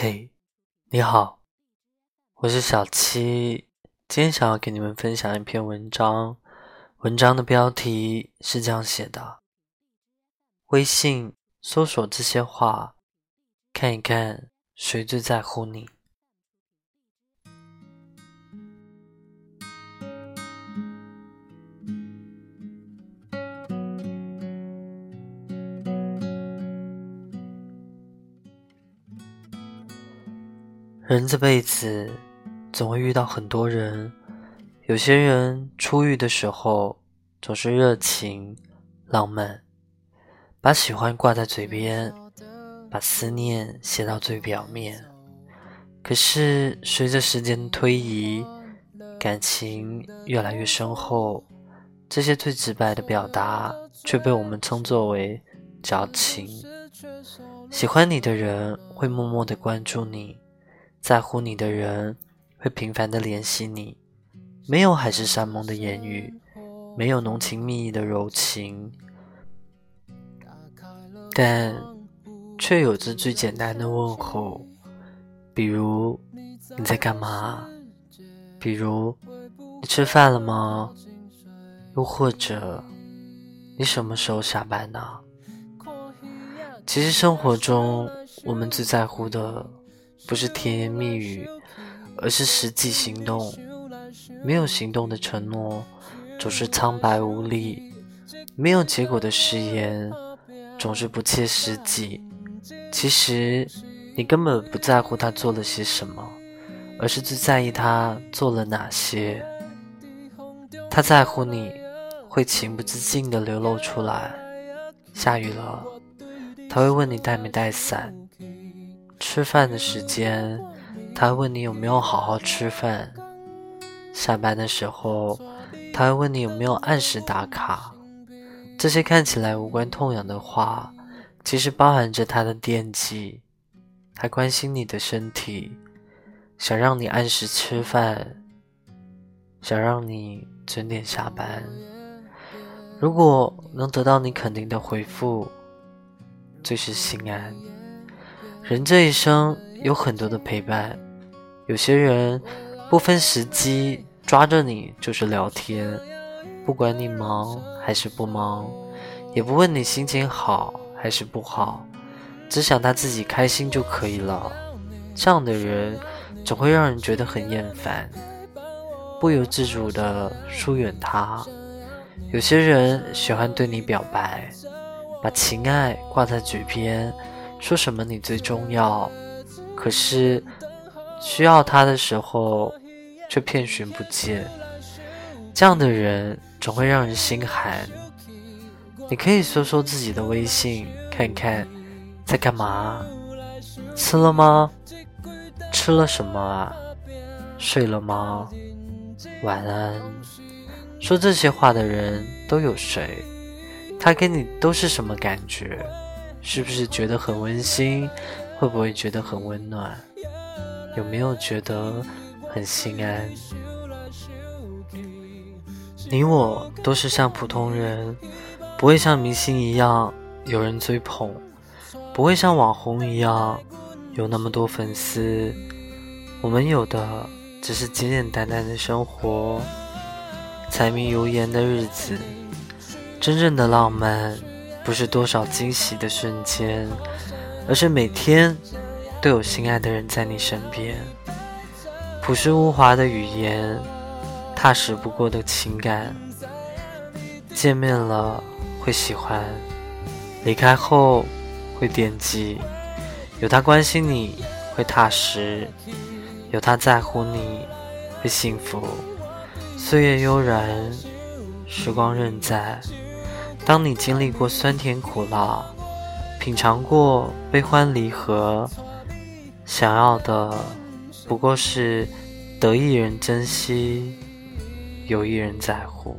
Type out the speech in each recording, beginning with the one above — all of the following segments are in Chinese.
嘿，你好，我是小七。今天想要给你们分享一篇文章，文章的标题是这样写的：微信搜索这些话，看一看谁最在乎你。人这辈子总会遇到很多人，有些人初遇的时候总是热情、浪漫，把喜欢挂在嘴边，把思念写到最表面。可是随着时间的推移，感情越来越深厚，这些最直白的表达却被我们称作为矫情。喜欢你的人会默默的关注你。在乎你的人会频繁的联系你，没有海誓山盟的言语，没有浓情蜜意的柔情，但却有着最简单的问候，比如你在干嘛？比如你吃饭了吗？又或者你什么时候下班呢？其实生活中我们最在乎的。不是甜言蜜语，而是实际行动。没有行动的承诺，总是苍白无力；没有结果的誓言，总是不切实际。其实，你根本不在乎他做了些什么，而是最在意他做了哪些。他在乎你，会情不自禁地流露出来。下雨了，他会问你带没带伞。吃饭的时间，他问你有没有好好吃饭；下班的时候，他问你有没有按时打卡。这些看起来无关痛痒的话，其实包含着他的惦记，他关心你的身体，想让你按时吃饭，想让你准点下班。如果能得到你肯定的回复，最是心安。人这一生有很多的陪伴，有些人不分时机抓着你就是聊天，不管你忙还是不忙，也不问你心情好还是不好，只想他自己开心就可以了。这样的人总会让人觉得很厌烦，不由自主的疏远他。有些人喜欢对你表白，把情爱挂在嘴边。说什么你最重要，可是需要他的时候却遍寻不见。这样的人总会让人心寒。你可以说说自己的微信，看看在干嘛？吃了吗？吃了什么啊？睡了吗？晚安。说这些话的人都有谁？他给你都是什么感觉？是不是觉得很温馨？会不会觉得很温暖？有没有觉得很心安？你我都是像普通人，不会像明星一样有人追捧，不会像网红一样有那么多粉丝。我们有的只是简简单单的生活，柴米油盐的日子，真正的浪漫。不是多少惊喜的瞬间，而是每天都有心爱的人在你身边。朴实无华的语言，踏实不过的情感。见面了会喜欢，离开后会惦记。有他关心你会踏实，有他在乎你会幸福。岁月悠然，时光仍在。当你经历过酸甜苦辣，品尝过悲欢离合，想要的不过是得一人珍惜，有一人在乎。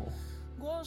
我